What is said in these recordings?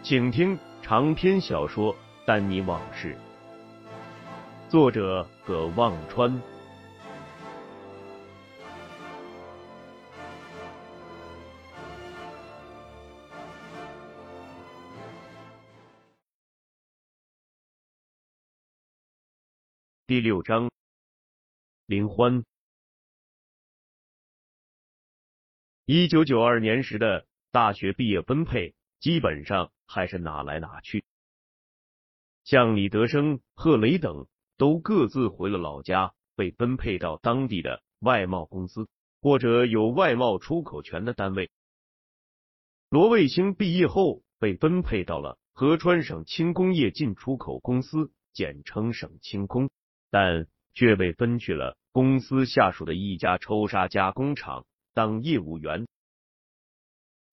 请听长篇小说《丹尼往事》，作者葛望川。第六章，林欢。一九九二年时的大学毕业分配，基本上。还是哪来哪去，像李德生、贺雷等都各自回了老家，被分配到当地的外贸公司或者有外贸出口权的单位。罗卫星毕业后被分配到了合川省轻工业进出口公司，简称省轻工，但却被分去了公司下属的一家抽砂加工厂当业务员。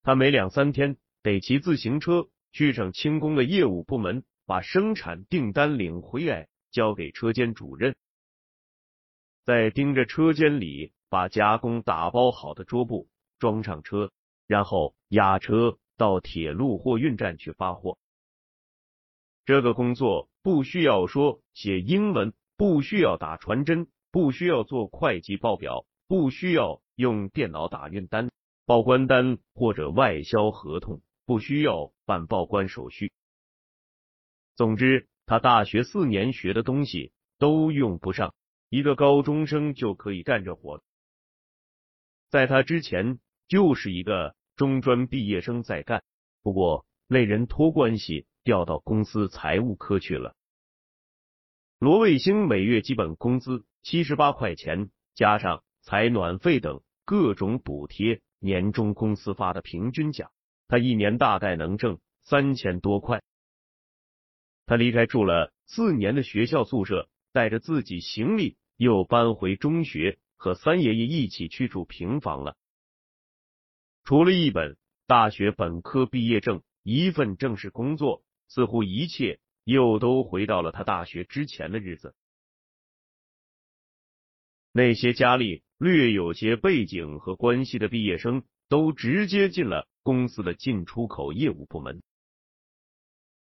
他每两三天得骑自行车。去省轻工的业务部门，把生产订单领回来，交给车间主任，再盯着车间里把加工打包好的桌布装上车，然后押车到铁路货运站去发货。这个工作不需要说写英文，不需要打传真，不需要做会计报表，不需要用电脑打运单、报关单或者外销合同。不需要办报关手续。总之，他大学四年学的东西都用不上，一个高中生就可以干这活。在他之前，就是一个中专毕业生在干，不过那人托关系调到公司财务科去了。罗卫星每月基本工资七十八块钱，加上采暖费等各种补贴，年终公司发的平均奖。他一年大概能挣三千多块。他离开住了四年的学校宿舍，带着自己行李，又搬回中学，和三爷爷一起去住平房了。除了一本大学本科毕业证，一份正式工作，似乎一切又都回到了他大学之前的日子。那些家里略有些背景和关系的毕业生，都直接进了。公司的进出口业务部门，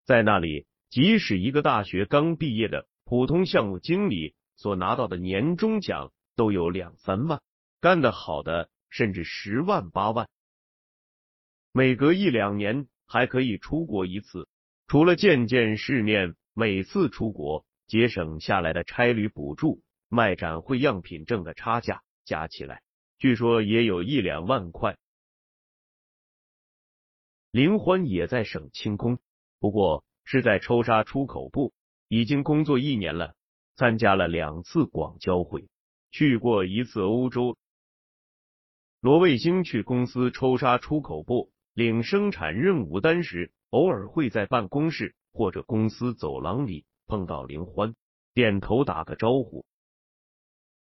在那里，即使一个大学刚毕业的普通项目经理所拿到的年终奖都有两三万，干得好的甚至十万八万。每隔一两年还可以出国一次，除了见见世面，每次出国节省下来的差旅补助、卖展会样品挣的差价加起来，据说也有一两万块。林欢也在省轻工，不过是在抽沙出口部，已经工作一年了。参加了两次广交会，去过一次欧洲。罗卫星去公司抽沙出口部领生产任务单时，偶尔会在办公室或者公司走廊里碰到林欢，点头打个招呼。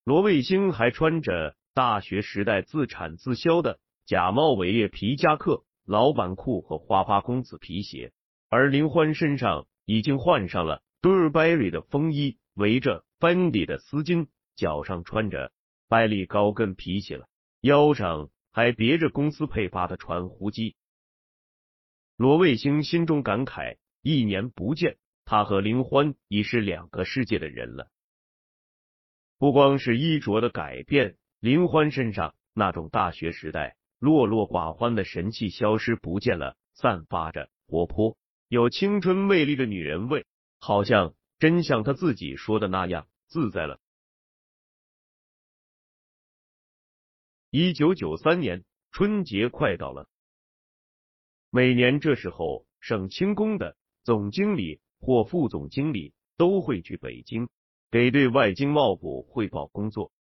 罗卫星还穿着大学时代自产自销的假冒伪劣皮夹克。老板裤和花花公子皮鞋，而林欢身上已经换上了 Burberry 的风衣，围着 Fendi 的丝巾，脚上穿着百利高跟皮鞋了，腰上还别着公司配发的传呼机。罗卫星心中感慨：一年不见，他和林欢已是两个世界的人了。不光是衣着的改变，林欢身上那种大学时代。落落寡欢的神气消失不见了，散发着活泼有青春魅力的女人味，好像真像她自己说的那样自在了。一九九三年春节快到了，每年这时候，省轻工的总经理或副总经理都会去北京，给对外经贸部汇报工作。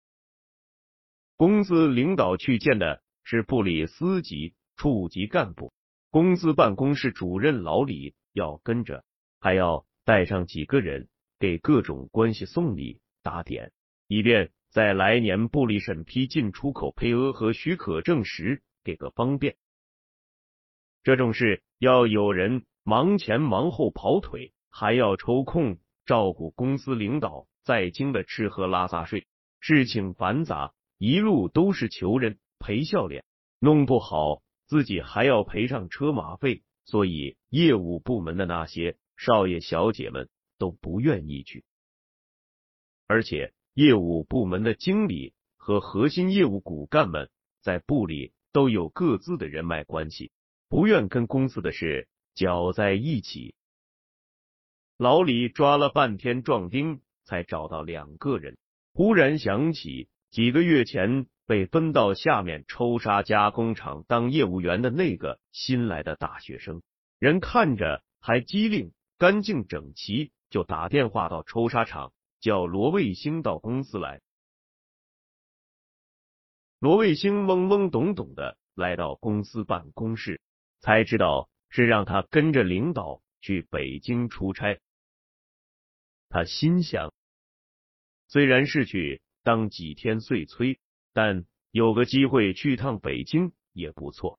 公司领导去见的是部里司级、处级干部，公司办公室主任老李要跟着，还要带上几个人给各种关系送礼打点，以便。在来年部里审批进出口配额和许可证时，给个方便。这种事要有人忙前忙后跑腿，还要抽空照顾公司领导在京的吃喝拉撒睡，事情繁杂，一路都是求人赔笑脸，弄不好自己还要赔上车马费，所以业务部门的那些少爷小姐们都不愿意去，而且。业务部门的经理和核心业务骨干们在部里都有各自的人脉关系，不愿跟公司的事搅在一起。老李抓了半天壮丁，才找到两个人。忽然想起几个月前被分到下面抽沙加工厂当业务员的那个新来的大学生，人看着还机灵、干净整齐，就打电话到抽沙厂。叫罗卫星到公司来。罗卫星懵懵懂懂的来到公司办公室，才知道是让他跟着领导去北京出差。他心想，虽然是去当几天碎催，但有个机会去趟北京也不错。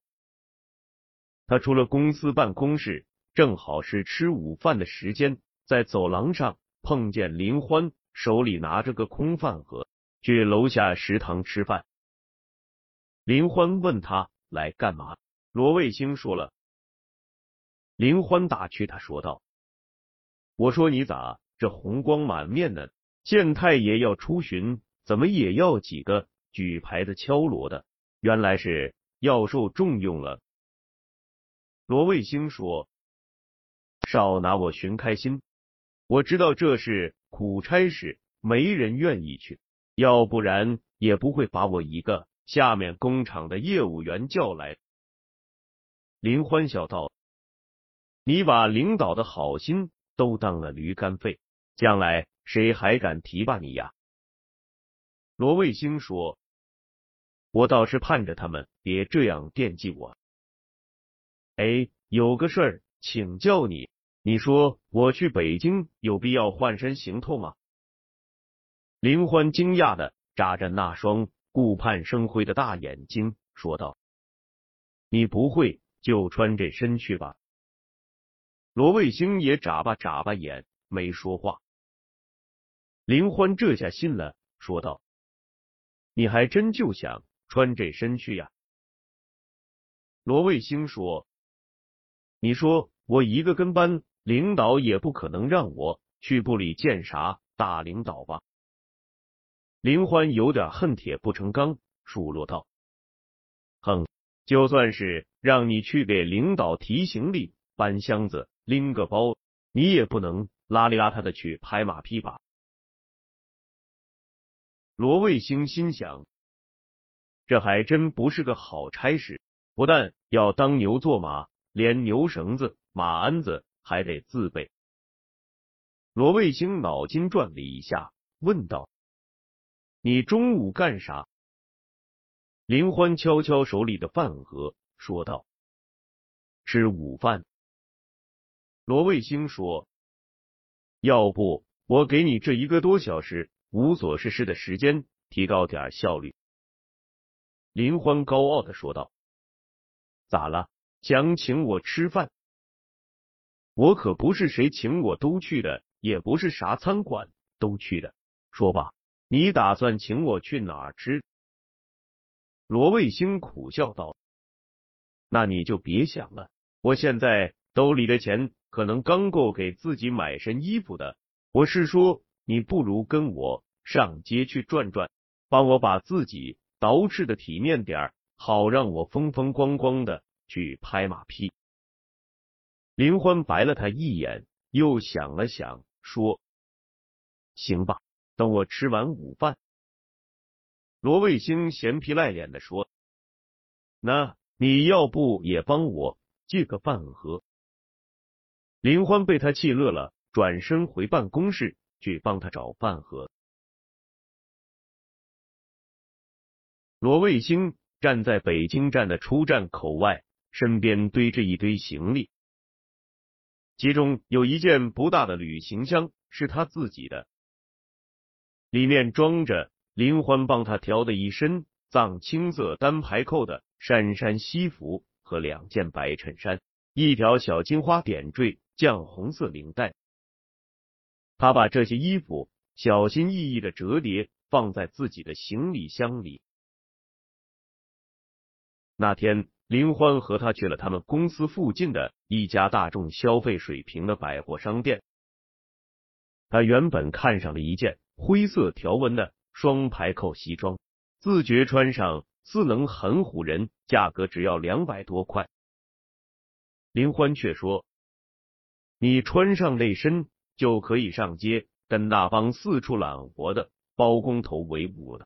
他出了公司办公室，正好是吃午饭的时间，在走廊上。碰见林欢手里拿着个空饭盒，去楼下食堂吃饭。林欢问他来干嘛，罗卫星说了。林欢打趣他说道：“我说你咋这红光满面呢？县太爷要出巡，怎么也要几个举牌的敲锣的？原来是要受重用了。”罗卫星说：“少拿我寻开心。”我知道这是苦差事，没人愿意去，要不然也不会把我一个下面工厂的业务员叫来。林欢笑道：“你把领导的好心都当了驴肝肺，将来谁还敢提拔你呀？”罗卫星说：“我倒是盼着他们别这样惦记我。哎，有个事儿请教你。”你说我去北京有必要换身行头吗？林欢惊讶的眨着那双顾盼生辉的大眼睛，说道：“你不会就穿这身去吧？”罗卫星也眨巴眨巴眼，没说话。林欢这下信了，说道：“你还真就想穿这身去呀？”罗卫星说：“你说我一个跟班。”领导也不可能让我去部里见啥大领导吧？林欢有点恨铁不成钢，数落道：“哼，就算是让你去给领导提行李、搬箱子、拎个包，你也不能邋里邋遢的去拍马屁吧？”罗卫星心想，这还真不是个好差事，不但要当牛做马，连牛绳子、马鞍子。还得自备。罗卫星脑筋转了一下，问道：“你中午干啥？”林欢敲敲手里的饭盒，说道：“吃午饭。”罗卫星说：“要不我给你这一个多小时无所事事的时间，提高点效率。”林欢高傲的说道：“咋了？想请我吃饭？”我可不是谁请我都去的，也不是啥餐馆都去的。说吧，你打算请我去哪儿吃？罗卫星苦笑道：“那你就别想了，我现在兜里的钱可能刚够给自己买身衣服的。我是说，你不如跟我上街去转转，帮我把自己捯饬的体面点儿，好让我风风光光的去拍马屁。林欢白了他一眼，又想了想，说：“行吧，等我吃完午饭。”罗卫星嫌皮赖脸的说：“那你要不也帮我借个饭盒？”林欢被他气乐了，转身回办公室去帮他找饭盒。罗卫星站在北京站的出站口外，身边堆着一堆行李，其中有一件不大的旅行箱是他自己的，里面装着。林欢帮他调的一身藏青色单排扣的衫衫西服和两件白衬衫，一条小金花点缀绛红色领带。他把这些衣服小心翼翼的折叠放在自己的行李箱里。那天，林欢和他去了他们公司附近的一家大众消费水平的百货商店。他原本看上了一件灰色条纹的。双排扣西装，自觉穿上似能很唬人，价格只要两百多块。林欢却说：“你穿上那身就可以上街，跟那帮四处揽活的包工头为伍了。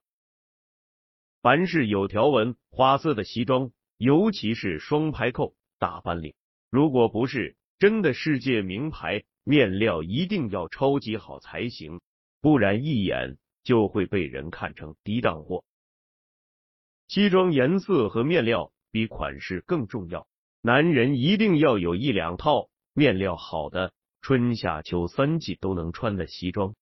凡是有条纹、花色的西装，尤其是双排扣、大翻领，如果不是真的世界名牌，面料一定要超级好才行，不然一眼。”就会被人看成低档货。西装颜色和面料比款式更重要，男人一定要有一两套面料好的，春夏秋三季都能穿的西装。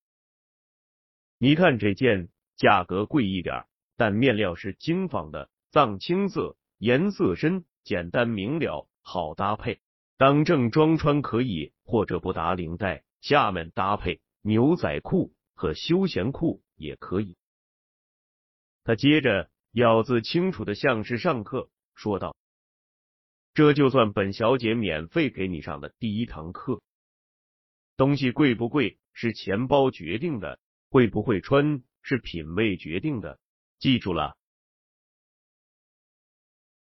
你看这件，价格贵一点，但面料是精纺的，藏青色，颜色深，简单明了，好搭配。当正装穿可以，或者不打领带，下面搭配牛仔裤和休闲裤。也可以。他接着咬字清楚的像是上课说道：“这就算本小姐免费给你上的第一堂课。东西贵不贵是钱包决定的，会不会穿是品味决定的。记住了。”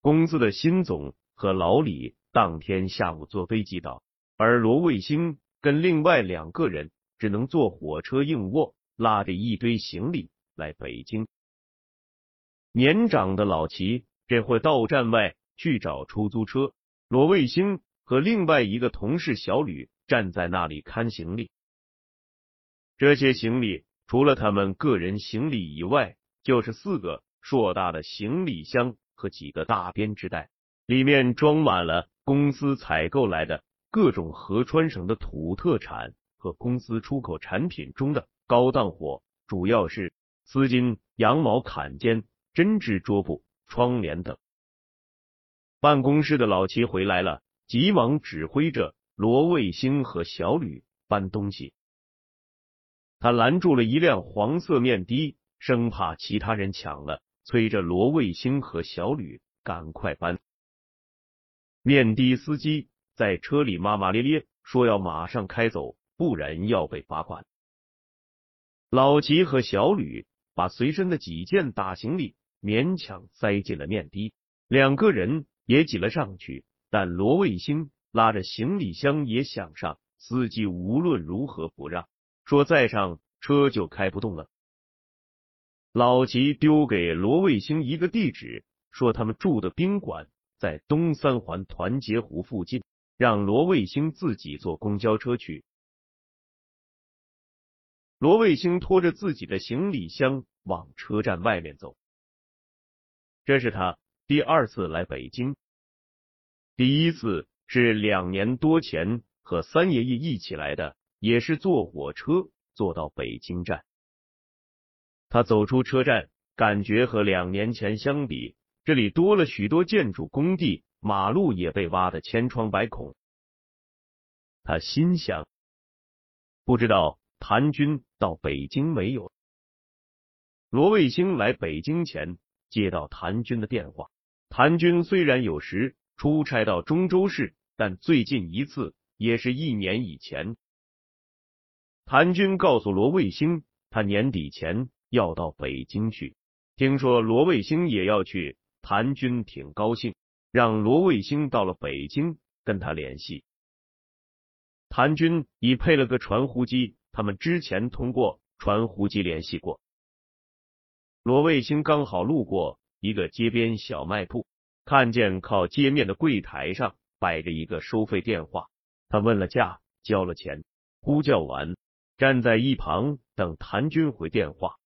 公司的新总和老李当天下午坐飞机到，而罗卫星跟另外两个人只能坐火车硬卧。拉着一堆行李来北京。年长的老齐这会到站外去找出租车，罗卫星和另外一个同事小吕站在那里看行李。这些行李除了他们个人行李以外，就是四个硕大的行李箱和几个大编织袋，里面装满了公司采购来的各种河川省的土特产和公司出口产品中的。高档货主要是丝巾、羊毛坎肩、针织桌布、窗帘等。办公室的老齐回来了，急忙指挥着罗卫星和小吕搬东西。他拦住了一辆黄色面的，生怕其他人抢了，催着罗卫星和小吕赶快搬。面的司机在车里骂骂咧咧，说要马上开走，不然要被罚款。老齐和小吕把随身的几件大行李勉强塞进了面的，两个人也挤了上去。但罗卫星拉着行李箱也想上，司机无论如何不让，说再上车就开不动了。老齐丢给罗卫星一个地址，说他们住的宾馆在东三环团结湖附近，让罗卫星自己坐公交车去。罗卫星拖着自己的行李箱往车站外面走。这是他第二次来北京，第一次是两年多前和三爷爷一起来的，也是坐火车坐到北京站。他走出车站，感觉和两年前相比，这里多了许多建筑工地，马路也被挖得千疮百孔。他心想，不知道。谭军到北京没有？罗卫星来北京前接到谭军的电话。谭军虽然有时出差到中州市，但最近一次也是一年以前。谭军告诉罗卫星，他年底前要到北京去。听说罗卫星也要去，谭军挺高兴，让罗卫星到了北京跟他联系。谭军已配了个传呼机，他们之前通过传呼机联系过。罗卫星刚好路过一个街边小卖铺，看见靠街面的柜台上摆着一个收费电话，他问了价，交了钱，呼叫完，站在一旁等谭军回电话。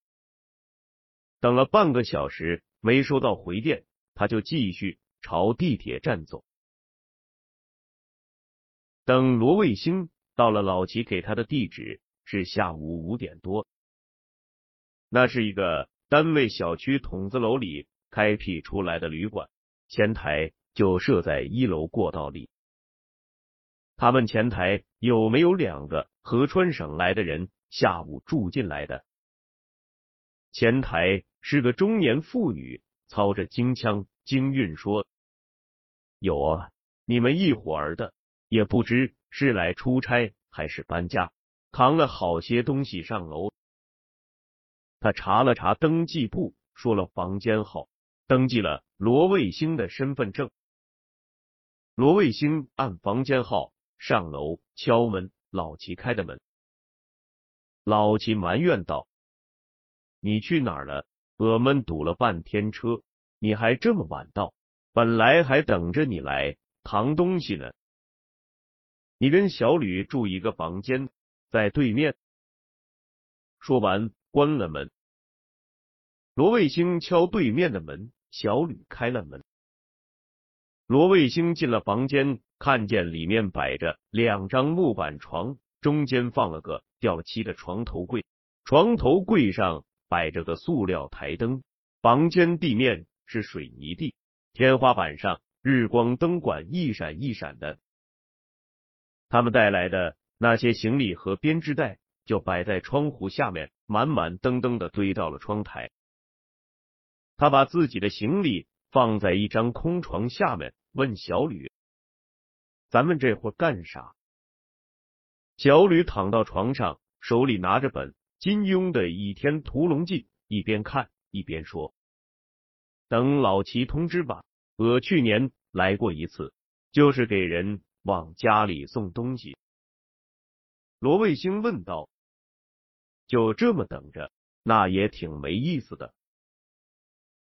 等了半个小时没收到回电，他就继续朝地铁站走。等罗卫星到了老齐给他的地址，是下午五点多，那是一个。单位小区筒子楼里开辟出来的旅馆，前台就设在一楼过道里。他问前台有没有两个合川省来的人下午住进来的。前台是个中年妇女，操着京腔京韵说：“有啊，你们一伙儿的，也不知是来出差还是搬家，扛了好些东西上楼。”他查了查登记簿，说了房间号，登记了罗卫星的身份证。罗卫星按房间号上楼敲门，老齐开的门。老齐埋怨道：“你去哪儿了？我们堵了半天车，你还这么晚到？本来还等着你来扛东西呢。你跟小吕住一个房间，在对面。”说完。关了门，罗卫星敲对面的门，小吕开了门。罗卫星进了房间，看见里面摆着两张木板床，中间放了个掉漆的床头柜，床头柜上摆着个塑料台灯。房间地面是水泥地，天花板上日光灯管一闪一闪的。他们带来的那些行李和编织袋。就摆在窗户下面，满满登登的堆到了窗台。他把自己的行李放在一张空床下面，问小吕：“咱们这会干啥？”小吕躺到床上，手里拿着本金庸的《倚天屠龙记》，一边看一边说：“等老齐通知吧，我去年来过一次，就是给人往家里送东西。”罗卫星问道。就这么等着，那也挺没意思的。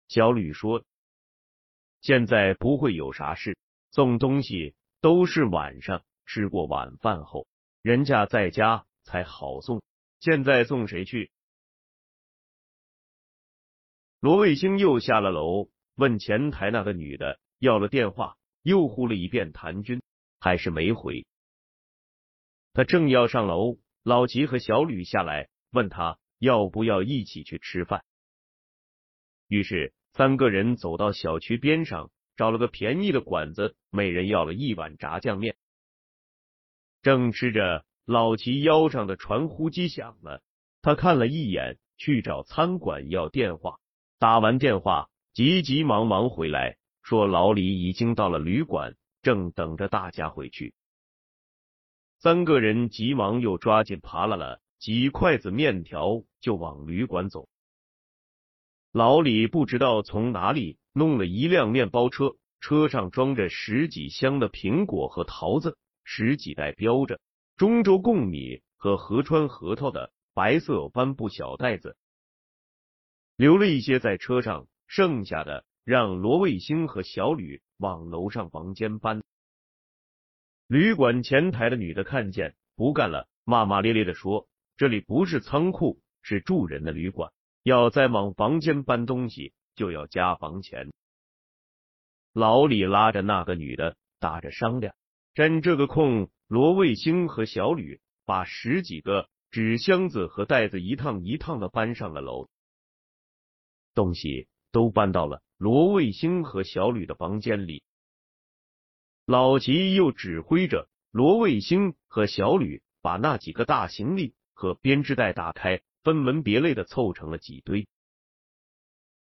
小吕说：“现在不会有啥事，送东西都是晚上吃过晚饭后，人家在家才好送。现在送谁去？”罗卫星又下了楼，问前台那个女的要了电话，又呼了一遍谭军，还是没回。他正要上楼，老齐和小吕下来。问他要不要一起去吃饭，于是三个人走到小区边上，找了个便宜的馆子，每人要了一碗炸酱面。正吃着，老齐腰上的传呼机响了，他看了一眼，去找餐馆要电话。打完电话，急急忙忙回来，说老李已经到了旅馆，正等着大家回去。三个人急忙又抓紧扒拉了。几筷子面条就往旅馆走。老李不知道从哪里弄了一辆面包车，车上装着十几箱的苹果和桃子，十几袋标着中州贡米和合川核桃的白色帆布小袋子，留了一些在车上，剩下的让罗卫星和小吕往楼上房间搬。旅馆前台的女的看见不干了，骂骂咧咧的说。这里不是仓库，是住人的旅馆。要再往房间搬东西，就要加房钱。老李拉着那个女的，打着商量。趁这个空，罗卫星和小吕把十几个纸箱子和袋子一趟一趟的搬上了楼，东西都搬到了罗卫星和小吕的房间里。老齐又指挥着罗卫星和小吕把那几个大行李。和编织袋打开，分门别类的凑成了几堆。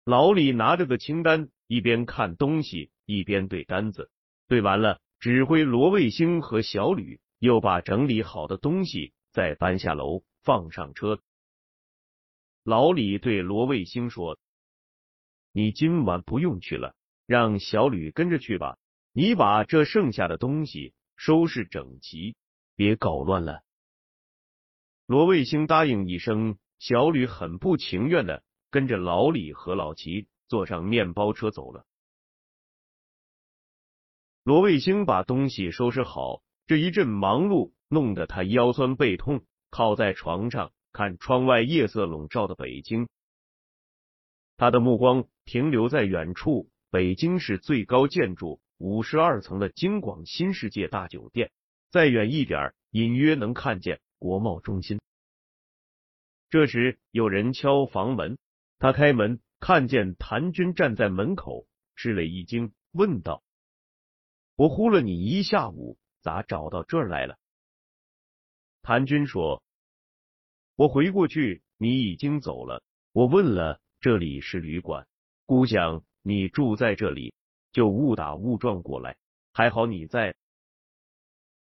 老李拿着个清单，一边看东西，一边对单子。对完了，指挥罗卫星和小吕又把整理好的东西再搬下楼，放上车。老李对罗卫星说：“你今晚不用去了，让小吕跟着去吧。你把这剩下的东西收拾整齐，别搞乱了。罗卫星答应一声，小吕很不情愿的跟着老李和老齐坐上面包车走了。罗卫星把东西收拾好，这一阵忙碌弄得他腰酸背痛，靠在床上看窗外夜色笼罩的北京。他的目光停留在远处，北京市最高建筑五十二层的京广新世界大酒店，再远一点，隐约能看见。国贸中心。这时有人敲房门，他开门，看见谭军站在门口，吃了一惊，问道：“我呼了你一下午，咋找到这儿来了？”谭军说：“我回过去，你已经走了。我问了，这里是旅馆，估想你住在这里，就误打误撞过来。还好你在。”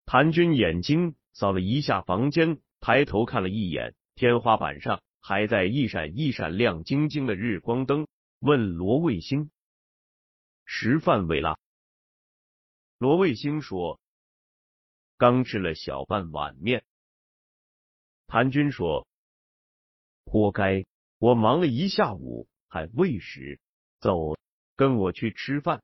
谭军眼睛。扫了一下房间，抬头看了一眼天花板上还在一闪一闪亮晶晶的日光灯，问罗卫星：“食饭未啦？”罗卫星说：“刚吃了小半碗面。”谭军说：“活该，我忙了一下午还未食，走，跟我去吃饭。”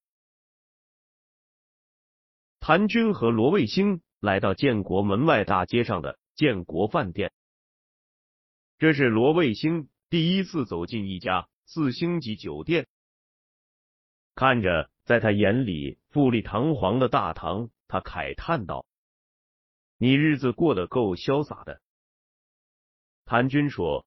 谭军和罗卫星。来到建国门外大街上的建国饭店，这是罗卫星第一次走进一家四星级酒店。看着在他眼里富丽堂皇的大堂，他慨叹道：“你日子过得够潇洒的。”谭军说：“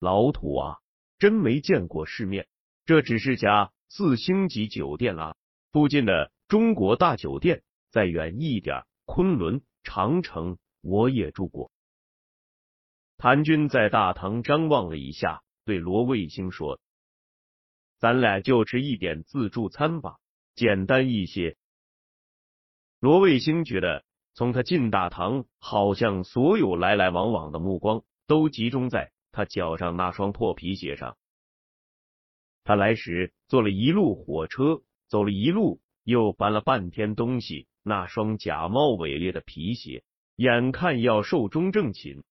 老土啊，真没见过世面。这只是家四星级酒店啊，附近的中国大酒店再远一点。”昆仑、长城，我也住过。谭军在大堂张望了一下，对罗卫星说：“咱俩就吃一点自助餐吧，简单一些。”罗卫星觉得，从他进大堂，好像所有来来往往的目光都集中在他脚上那双破皮鞋上。他来时坐了一路火车，走了一路，又搬了半天东西。那双假冒伪劣的皮鞋，眼看要寿终正寝。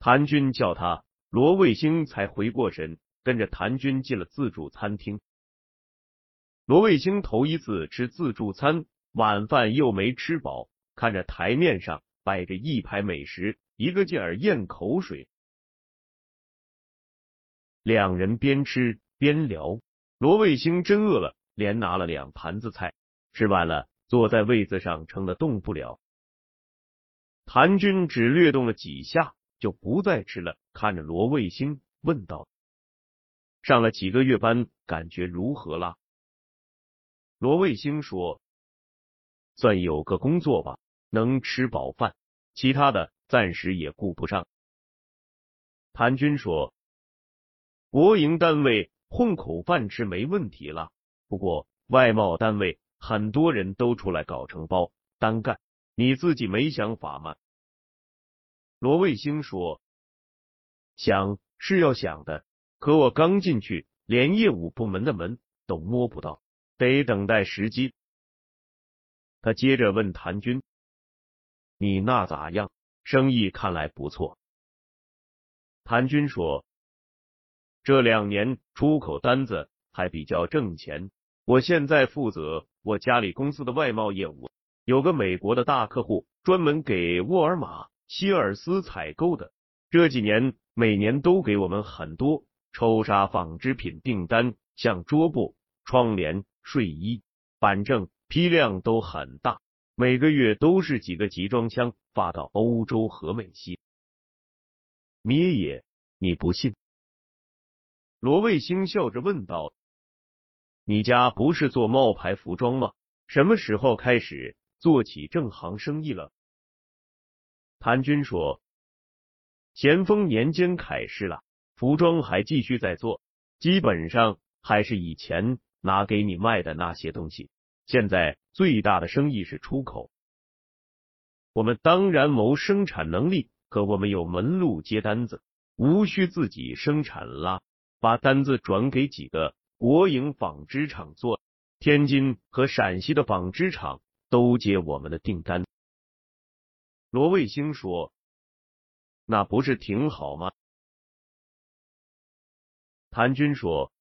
谭军叫他，罗卫星才回过神，跟着谭军进了自助餐厅。罗卫星头一次吃自助餐，晚饭又没吃饱，看着台面上摆着一排美食，一个劲儿咽口水。两人边吃边聊，罗卫星真饿了，连拿了两盘子菜，吃完了。坐在位子上，撑得动不了。谭军只略动了几下，就不再吃了。看着罗卫星，问道：“上了几个月班，感觉如何了？”罗卫星说：“算有个工作吧，能吃饱饭，其他的暂时也顾不上。”谭军说：“国营单位混口饭吃没问题了，不过外贸单位……”很多人都出来搞承包单干，你自己没想法吗？罗卫星说：“想是要想的，可我刚进去，连业务部门的门都摸不到，得等待时机。”他接着问谭军：“你那咋样？生意看来不错。”谭军说：“这两年出口单子还比较挣钱，我现在负责。”我家里公司的外贸业务有个美国的大客户，专门给沃尔玛、希尔斯采购的。这几年每年都给我们很多抽纱纺织品订单，像桌布、窗帘、睡衣，反正批量都很大，每个月都是几个集装箱发到欧洲和美西。咩也，你不信？罗卫星笑着问道。你家不是做冒牌服装吗？什么时候开始做起正行生意了？谭军说：“咸丰年间开始了，服装还继续在做，基本上还是以前拿给你卖的那些东西。现在最大的生意是出口。我们当然谋生产能力，可我们有门路接单子，无需自己生产啦，把单子转给几个。”国营纺织厂做，天津和陕西的纺织厂都接我们的订单。罗卫星说：“那不是挺好吗？”谭军说：“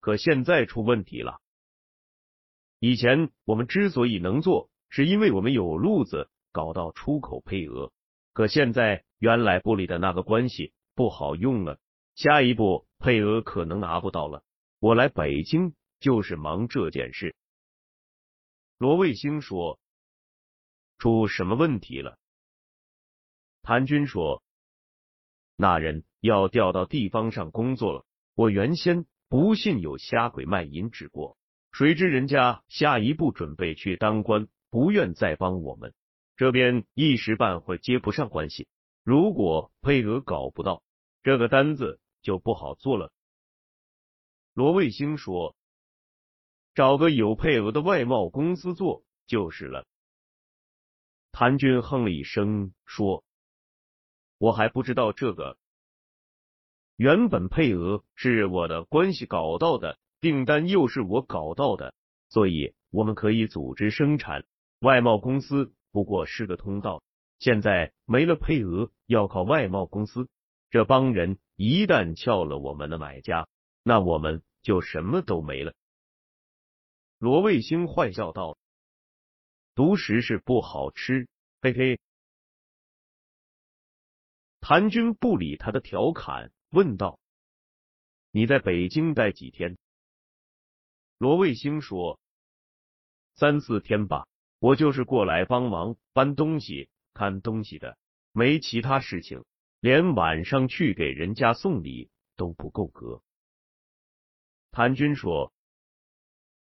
可现在出问题了。以前我们之所以能做，是因为我们有路子搞到出口配额。可现在原来部里的那个关系不好用了，下一步配额可能拿不到了。我来北京就是忙这件事。”罗卫星说：“出什么问题了？”谭军说：“那人。”要调到地方上工作了。我原先不信有瞎鬼卖淫之过，谁知人家下一步准备去当官，不愿再帮我们，这边一时半会接不上关系。如果配额搞不到，这个单子就不好做了。罗卫星说：“找个有配额的外贸公司做就是了。”谭军哼了一声说：“我还不知道这个。”原本配额是我的关系搞到的，订单又是我搞到的，所以我们可以组织生产。外贸公司不过是个通道。现在没了配额，要靠外贸公司。这帮人一旦撬了我们的买家，那我们就什么都没了。罗卫星坏笑道：“独食是不好吃，嘿嘿。”谭军不理他的调侃。问道：“你在北京待几天？”罗卫星说：“三四天吧，我就是过来帮忙搬东西、看东西的，没其他事情，连晚上去给人家送礼都不够格。”谭军说：“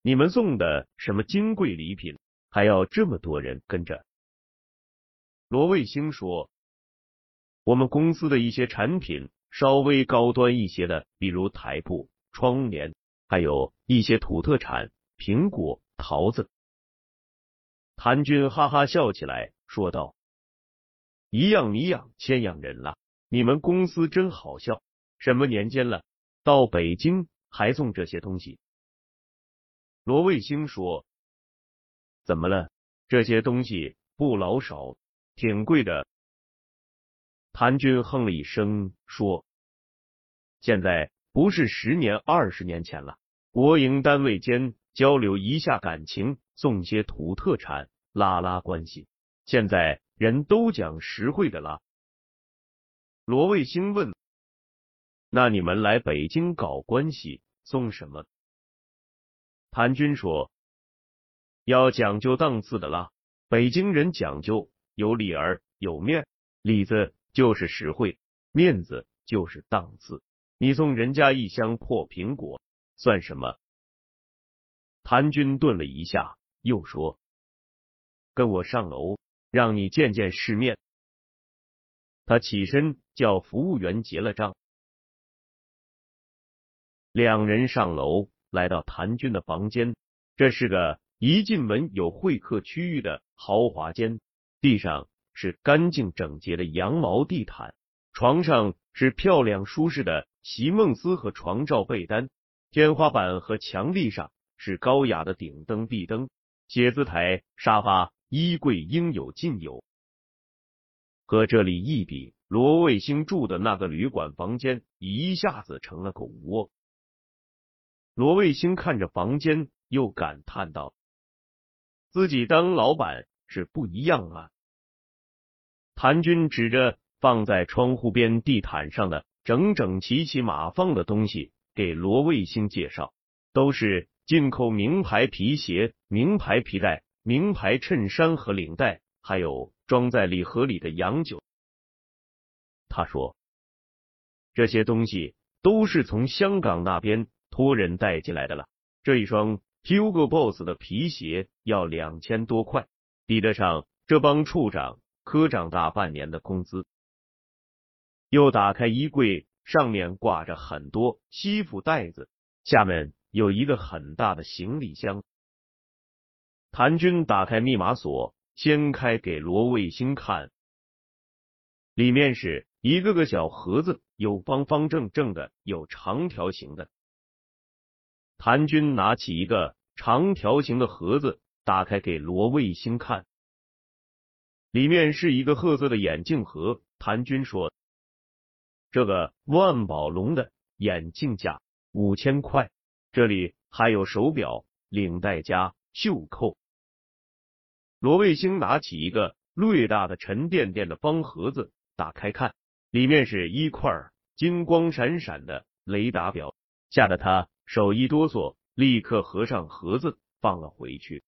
你们送的什么金贵礼品，还要这么多人跟着？”罗卫星说：“我们公司的一些产品。”稍微高端一些的，比如台布、窗帘，还有一些土特产，苹果、桃子。谭军哈哈笑起来，说道：“一样米养千样人了，你们公司真好笑。什么年间了，到北京还送这些东西？”罗卫星说：“怎么了？这些东西不老少，挺贵的。”谭军哼了一声，说：“现在不是十年、二十年前了，国营单位间交流一下感情，送些土特产，拉拉关系。现在人都讲实惠的啦。”罗卫星问：“那你们来北京搞关系，送什么？”谭军说：“要讲究档次的啦，北京人讲究有里儿有面，里子。”就是实惠，面子就是档次。你送人家一箱破苹果算什么？谭军顿了一下，又说：“跟我上楼，让你见见世面。”他起身叫服务员结了账，两人上楼，来到谭军的房间。这是个一进门有会客区域的豪华间，地上。是干净整洁的羊毛地毯，床上是漂亮舒适的席梦思和床罩被单，天花板和墙壁上是高雅的顶灯壁灯，写字台、沙发、衣柜应有尽有。和这里一比，罗卫星住的那个旅馆房间一下子成了狗窝。罗卫星看着房间，又感叹道：“自己当老板是不一样啊。”谭军指着放在窗户边地毯上的整整齐齐码放的东西，给罗卫星介绍：都是进口名牌皮鞋、名牌皮带、名牌衬衫和领带，还有装在礼盒里的洋酒。他说：“这些东西都是从香港那边托人带进来的了。这一双 Hugo Boss 的皮鞋要两千多块，抵得上这帮处长。”科长大半年的工资，又打开衣柜，上面挂着很多西服袋子，下面有一个很大的行李箱。谭军打开密码锁，掀开给罗卫星看，里面是一个个小盒子，有方方正正的，有长条形的。谭军拿起一个长条形的盒子，打开给罗卫星看，里面是一个褐色的眼镜盒。谭军说：“这个万宝龙的眼镜架五千块，这里还有手表、领带夹、袖扣。”罗卫星拿起一个略大的沉甸甸的方盒子，打开看，里面是一块金光闪闪的雷达表，吓得他。手一哆嗦，立刻合上盒子，放了回去。